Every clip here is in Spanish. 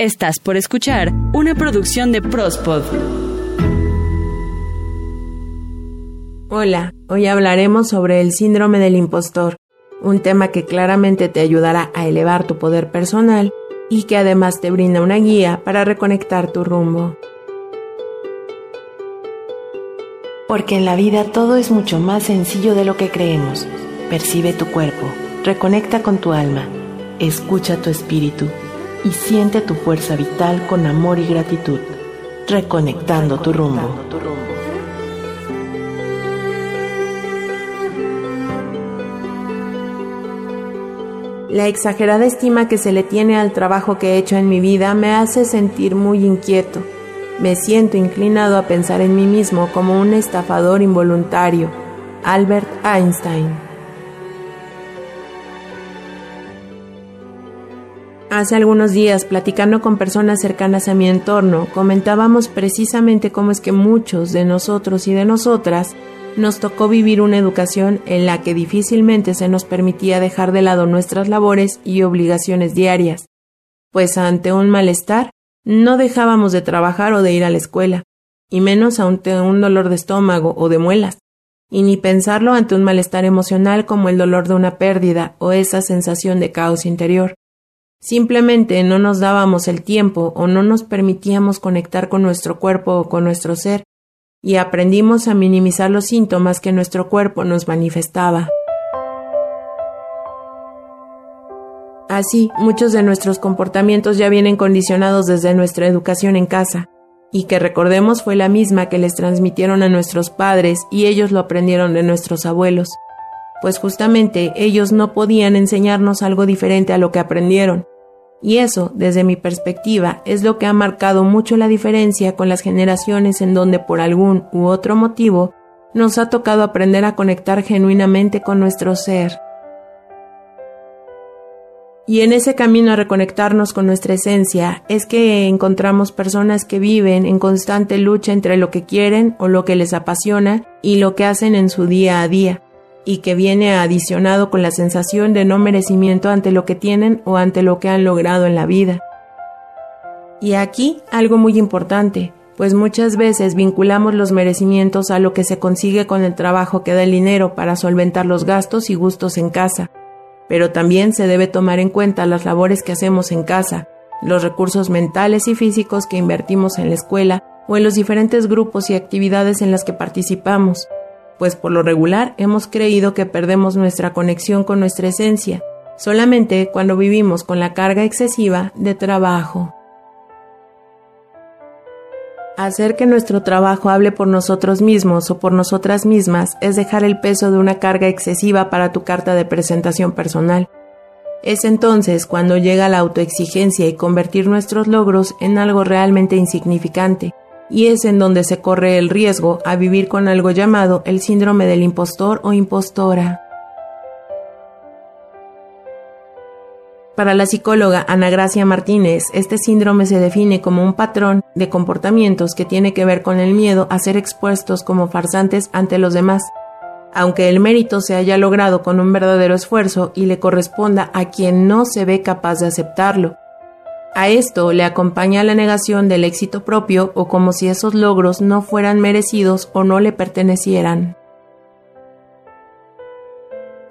Estás por escuchar una producción de Prospod. Hola, hoy hablaremos sobre el síndrome del impostor, un tema que claramente te ayudará a elevar tu poder personal y que además te brinda una guía para reconectar tu rumbo. Porque en la vida todo es mucho más sencillo de lo que creemos. Percibe tu cuerpo, reconecta con tu alma, escucha tu espíritu y siente tu fuerza vital con amor y gratitud, reconectando tu rumbo. La exagerada estima que se le tiene al trabajo que he hecho en mi vida me hace sentir muy inquieto. Me siento inclinado a pensar en mí mismo como un estafador involuntario. Albert Einstein Hace algunos días, platicando con personas cercanas a mi entorno, comentábamos precisamente cómo es que muchos de nosotros y de nosotras nos tocó vivir una educación en la que difícilmente se nos permitía dejar de lado nuestras labores y obligaciones diarias, pues ante un malestar no dejábamos de trabajar o de ir a la escuela, y menos ante un dolor de estómago o de muelas, y ni pensarlo ante un malestar emocional como el dolor de una pérdida o esa sensación de caos interior. Simplemente no nos dábamos el tiempo o no nos permitíamos conectar con nuestro cuerpo o con nuestro ser, y aprendimos a minimizar los síntomas que nuestro cuerpo nos manifestaba. Así, muchos de nuestros comportamientos ya vienen condicionados desde nuestra educación en casa, y que recordemos fue la misma que les transmitieron a nuestros padres y ellos lo aprendieron de nuestros abuelos pues justamente ellos no podían enseñarnos algo diferente a lo que aprendieron. Y eso, desde mi perspectiva, es lo que ha marcado mucho la diferencia con las generaciones en donde por algún u otro motivo nos ha tocado aprender a conectar genuinamente con nuestro ser. Y en ese camino a reconectarnos con nuestra esencia es que encontramos personas que viven en constante lucha entre lo que quieren o lo que les apasiona y lo que hacen en su día a día y que viene adicionado con la sensación de no merecimiento ante lo que tienen o ante lo que han logrado en la vida. Y aquí algo muy importante, pues muchas veces vinculamos los merecimientos a lo que se consigue con el trabajo que da el dinero para solventar los gastos y gustos en casa, pero también se debe tomar en cuenta las labores que hacemos en casa, los recursos mentales y físicos que invertimos en la escuela o en los diferentes grupos y actividades en las que participamos pues por lo regular hemos creído que perdemos nuestra conexión con nuestra esencia, solamente cuando vivimos con la carga excesiva de trabajo. Hacer que nuestro trabajo hable por nosotros mismos o por nosotras mismas es dejar el peso de una carga excesiva para tu carta de presentación personal. Es entonces cuando llega la autoexigencia y convertir nuestros logros en algo realmente insignificante, y es en donde se corre el riesgo a vivir con algo llamado el síndrome del impostor o impostora. Para la psicóloga Ana Gracia Martínez, este síndrome se define como un patrón de comportamientos que tiene que ver con el miedo a ser expuestos como farsantes ante los demás, aunque el mérito se haya logrado con un verdadero esfuerzo y le corresponda a quien no se ve capaz de aceptarlo, a esto le acompaña la negación del éxito propio o como si esos logros no fueran merecidos o no le pertenecieran.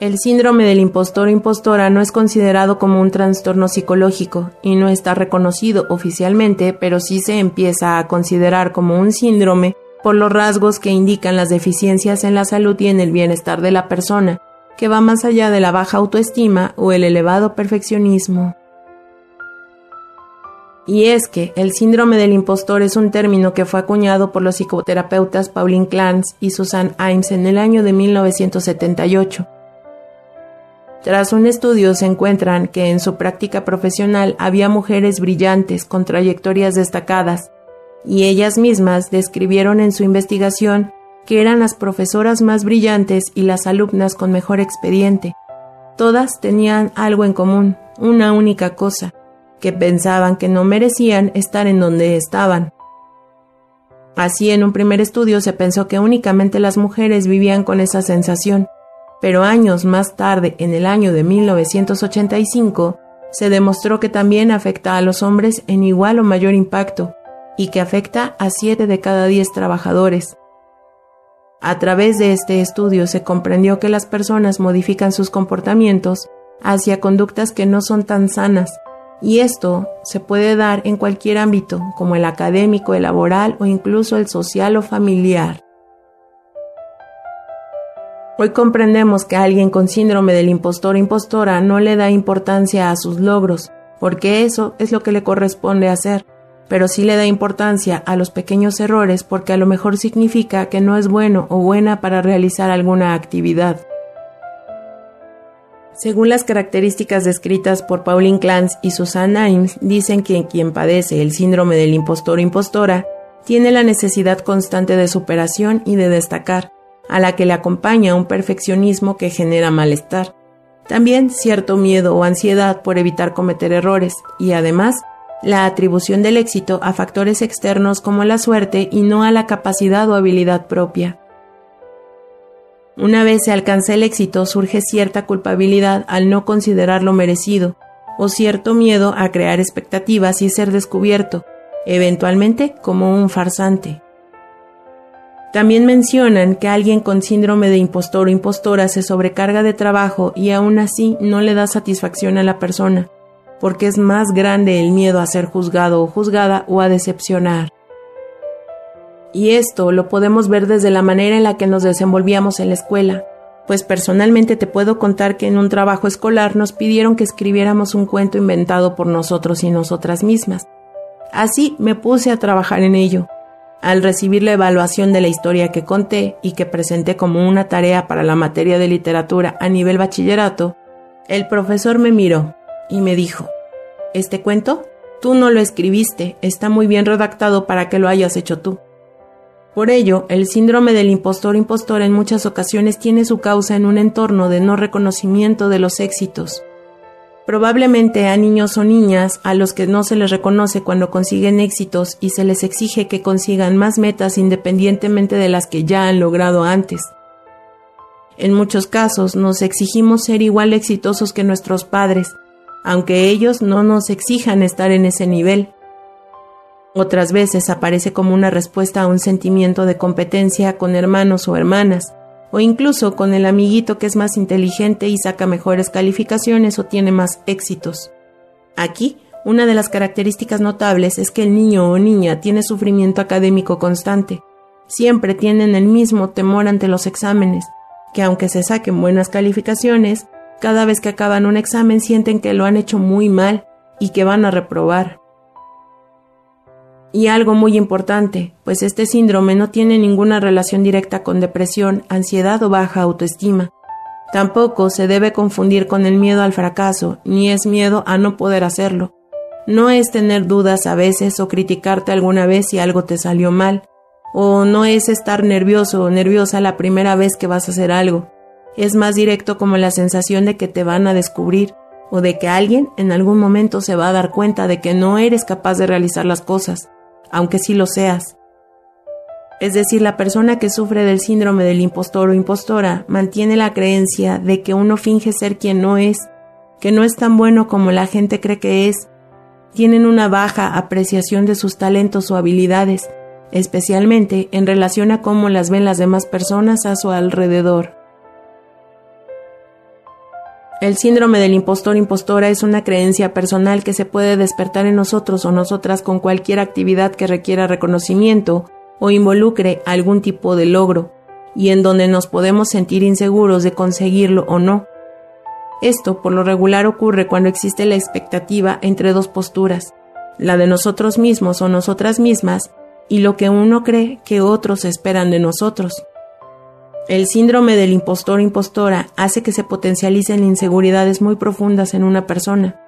El síndrome del impostor o impostora no es considerado como un trastorno psicológico y no está reconocido oficialmente, pero sí se empieza a considerar como un síndrome por los rasgos que indican las deficiencias en la salud y en el bienestar de la persona, que va más allá de la baja autoestima o el elevado perfeccionismo. Y es que el síndrome del impostor es un término que fue acuñado por los psicoterapeutas Pauline Clance y Susan Imes en el año de 1978. Tras un estudio se encuentran que en su práctica profesional había mujeres brillantes con trayectorias destacadas, y ellas mismas describieron en su investigación que eran las profesoras más brillantes y las alumnas con mejor expediente. Todas tenían algo en común, una única cosa, que pensaban que no merecían estar en donde estaban. Así en un primer estudio se pensó que únicamente las mujeres vivían con esa sensación, pero años más tarde, en el año de 1985, se demostró que también afecta a los hombres en igual o mayor impacto y que afecta a 7 de cada 10 trabajadores. A través de este estudio se comprendió que las personas modifican sus comportamientos hacia conductas que no son tan sanas, y esto se puede dar en cualquier ámbito, como el académico, el laboral o incluso el social o familiar. Hoy comprendemos que alguien con síndrome del impostor o impostora no le da importancia a sus logros, porque eso es lo que le corresponde hacer, pero sí le da importancia a los pequeños errores porque a lo mejor significa que no es bueno o buena para realizar alguna actividad. Según las características descritas por Pauline Clance y Susanna Imes, dicen que quien padece el síndrome del impostor impostora tiene la necesidad constante de superación y de destacar, a la que le acompaña un perfeccionismo que genera malestar. También cierto miedo o ansiedad por evitar cometer errores y además la atribución del éxito a factores externos como la suerte y no a la capacidad o habilidad propia. Una vez se alcanza el éxito surge cierta culpabilidad al no considerarlo merecido, o cierto miedo a crear expectativas y ser descubierto, eventualmente como un farsante. También mencionan que alguien con síndrome de impostor o impostora se sobrecarga de trabajo y aún así no le da satisfacción a la persona, porque es más grande el miedo a ser juzgado o juzgada o a decepcionar. Y esto lo podemos ver desde la manera en la que nos desenvolvíamos en la escuela, pues personalmente te puedo contar que en un trabajo escolar nos pidieron que escribiéramos un cuento inventado por nosotros y nosotras mismas. Así me puse a trabajar en ello. Al recibir la evaluación de la historia que conté y que presenté como una tarea para la materia de literatura a nivel bachillerato, el profesor me miró y me dijo, ¿este cuento? Tú no lo escribiste, está muy bien redactado para que lo hayas hecho tú. Por ello, el síndrome del impostor-impostor en muchas ocasiones tiene su causa en un entorno de no reconocimiento de los éxitos. Probablemente a niños o niñas a los que no se les reconoce cuando consiguen éxitos y se les exige que consigan más metas independientemente de las que ya han logrado antes. En muchos casos nos exigimos ser igual exitosos que nuestros padres, aunque ellos no nos exijan estar en ese nivel. Otras veces aparece como una respuesta a un sentimiento de competencia con hermanos o hermanas, o incluso con el amiguito que es más inteligente y saca mejores calificaciones o tiene más éxitos. Aquí, una de las características notables es que el niño o niña tiene sufrimiento académico constante. Siempre tienen el mismo temor ante los exámenes, que aunque se saquen buenas calificaciones, cada vez que acaban un examen sienten que lo han hecho muy mal y que van a reprobar. Y algo muy importante, pues este síndrome no tiene ninguna relación directa con depresión, ansiedad o baja autoestima. Tampoco se debe confundir con el miedo al fracaso, ni es miedo a no poder hacerlo. No es tener dudas a veces o criticarte alguna vez si algo te salió mal, o no es estar nervioso o nerviosa la primera vez que vas a hacer algo. Es más directo como la sensación de que te van a descubrir o de que alguien en algún momento se va a dar cuenta de que no eres capaz de realizar las cosas aunque sí lo seas. Es decir, la persona que sufre del síndrome del impostor o impostora mantiene la creencia de que uno finge ser quien no es, que no es tan bueno como la gente cree que es, tienen una baja apreciación de sus talentos o habilidades, especialmente en relación a cómo las ven las demás personas a su alrededor. El síndrome del impostor-impostora es una creencia personal que se puede despertar en nosotros o nosotras con cualquier actividad que requiera reconocimiento o involucre algún tipo de logro, y en donde nos podemos sentir inseguros de conseguirlo o no. Esto por lo regular ocurre cuando existe la expectativa entre dos posturas, la de nosotros mismos o nosotras mismas y lo que uno cree que otros esperan de nosotros. El síndrome del impostor-impostora hace que se potencialicen inseguridades muy profundas en una persona.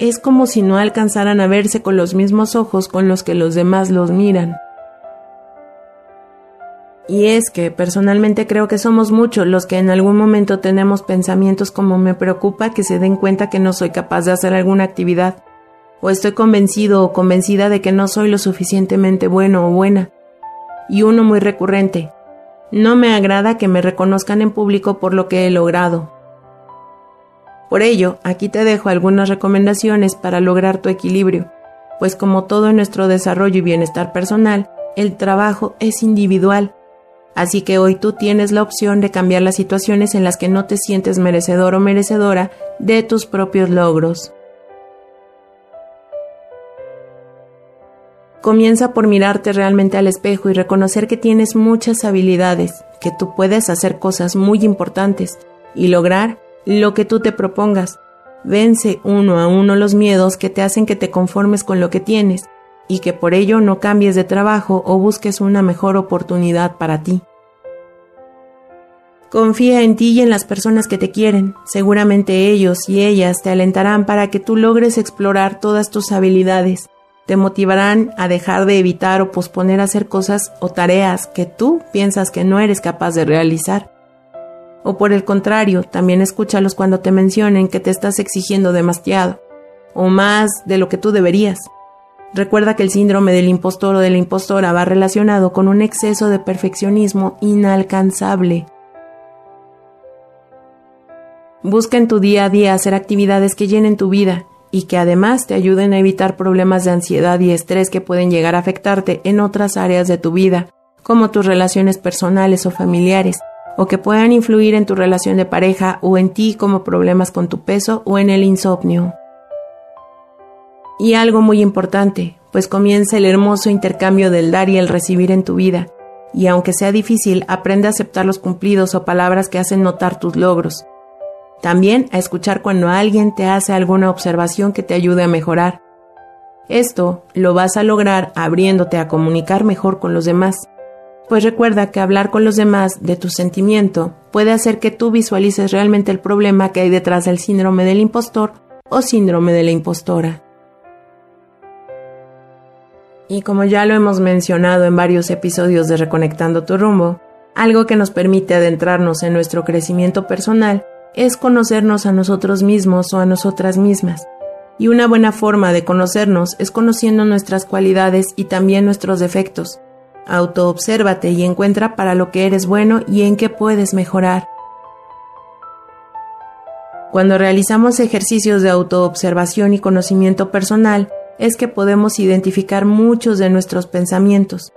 Es como si no alcanzaran a verse con los mismos ojos con los que los demás los miran. Y es que personalmente creo que somos muchos los que en algún momento tenemos pensamientos como me preocupa que se den cuenta que no soy capaz de hacer alguna actividad, o estoy convencido o convencida de que no soy lo suficientemente bueno o buena. Y uno muy recurrente, no me agrada que me reconozcan en público por lo que he logrado. Por ello, aquí te dejo algunas recomendaciones para lograr tu equilibrio, pues como todo en nuestro desarrollo y bienestar personal, el trabajo es individual. Así que hoy tú tienes la opción de cambiar las situaciones en las que no te sientes merecedor o merecedora de tus propios logros. Comienza por mirarte realmente al espejo y reconocer que tienes muchas habilidades, que tú puedes hacer cosas muy importantes y lograr lo que tú te propongas. Vence uno a uno los miedos que te hacen que te conformes con lo que tienes y que por ello no cambies de trabajo o busques una mejor oportunidad para ti. Confía en ti y en las personas que te quieren. Seguramente ellos y ellas te alentarán para que tú logres explorar todas tus habilidades. Te motivarán a dejar de evitar o posponer hacer cosas o tareas que tú piensas que no eres capaz de realizar. O por el contrario, también escúchalos cuando te mencionen que te estás exigiendo demasiado o más de lo que tú deberías. Recuerda que el síndrome del impostor o de la impostora va relacionado con un exceso de perfeccionismo inalcanzable. Busca en tu día a día hacer actividades que llenen tu vida y que además te ayuden a evitar problemas de ansiedad y estrés que pueden llegar a afectarte en otras áreas de tu vida, como tus relaciones personales o familiares, o que puedan influir en tu relación de pareja o en ti como problemas con tu peso o en el insomnio. Y algo muy importante, pues comienza el hermoso intercambio del dar y el recibir en tu vida, y aunque sea difícil, aprende a aceptar los cumplidos o palabras que hacen notar tus logros. También a escuchar cuando alguien te hace alguna observación que te ayude a mejorar. Esto lo vas a lograr abriéndote a comunicar mejor con los demás, pues recuerda que hablar con los demás de tu sentimiento puede hacer que tú visualices realmente el problema que hay detrás del síndrome del impostor o síndrome de la impostora. Y como ya lo hemos mencionado en varios episodios de Reconectando tu rumbo, algo que nos permite adentrarnos en nuestro crecimiento personal es conocernos a nosotros mismos o a nosotras mismas. Y una buena forma de conocernos es conociendo nuestras cualidades y también nuestros defectos. Autoobsérvate y encuentra para lo que eres bueno y en qué puedes mejorar. Cuando realizamos ejercicios de autoobservación y conocimiento personal, es que podemos identificar muchos de nuestros pensamientos.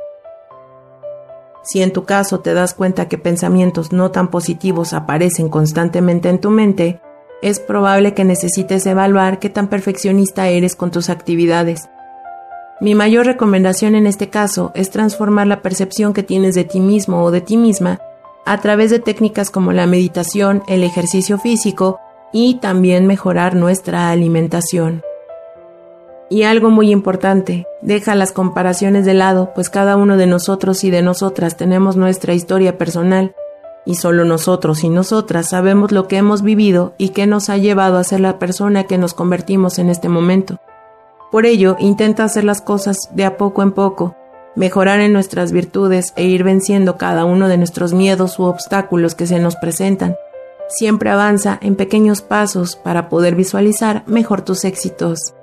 Si en tu caso te das cuenta que pensamientos no tan positivos aparecen constantemente en tu mente, es probable que necesites evaluar qué tan perfeccionista eres con tus actividades. Mi mayor recomendación en este caso es transformar la percepción que tienes de ti mismo o de ti misma a través de técnicas como la meditación, el ejercicio físico y también mejorar nuestra alimentación. Y algo muy importante, deja las comparaciones de lado, pues cada uno de nosotros y de nosotras tenemos nuestra historia personal, y solo nosotros y nosotras sabemos lo que hemos vivido y qué nos ha llevado a ser la persona que nos convertimos en este momento. Por ello, intenta hacer las cosas de a poco en poco, mejorar en nuestras virtudes e ir venciendo cada uno de nuestros miedos u obstáculos que se nos presentan. Siempre avanza en pequeños pasos para poder visualizar mejor tus éxitos.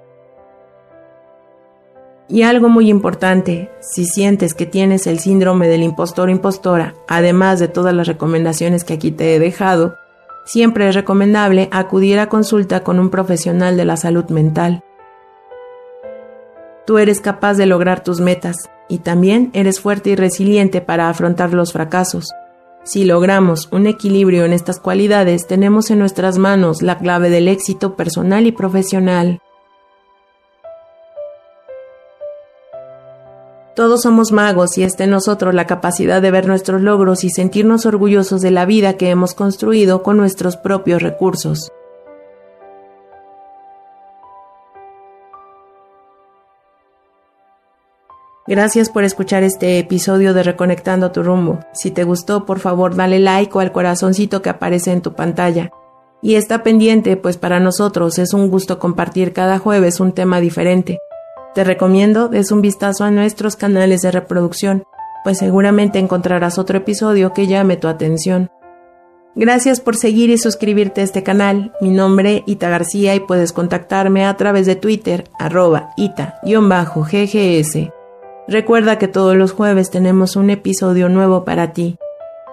Y algo muy importante, si sientes que tienes el síndrome del impostor impostora, además de todas las recomendaciones que aquí te he dejado, siempre es recomendable acudir a consulta con un profesional de la salud mental. Tú eres capaz de lograr tus metas y también eres fuerte y resiliente para afrontar los fracasos. Si logramos un equilibrio en estas cualidades, tenemos en nuestras manos la clave del éxito personal y profesional. Todos somos magos y está en nosotros la capacidad de ver nuestros logros y sentirnos orgullosos de la vida que hemos construido con nuestros propios recursos. Gracias por escuchar este episodio de Reconectando tu rumbo. Si te gustó, por favor, dale like o al corazoncito que aparece en tu pantalla. Y está pendiente, pues para nosotros es un gusto compartir cada jueves un tema diferente. Te recomiendo des un vistazo a nuestros canales de reproducción, pues seguramente encontrarás otro episodio que llame tu atención. Gracias por seguir y suscribirte a este canal. Mi nombre Ita García y puedes contactarme a través de Twitter, arroba ita-ggs. Recuerda que todos los jueves tenemos un episodio nuevo para ti.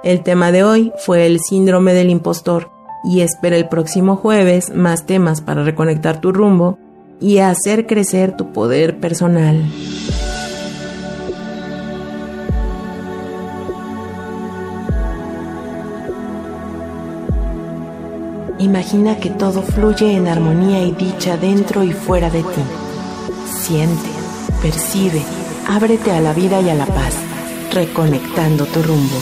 El tema de hoy fue el síndrome del impostor y espera el próximo jueves más temas para reconectar tu rumbo y hacer crecer tu poder personal. Imagina que todo fluye en armonía y dicha dentro y fuera de ti. Siente, percibe, ábrete a la vida y a la paz, reconectando tu rumbo.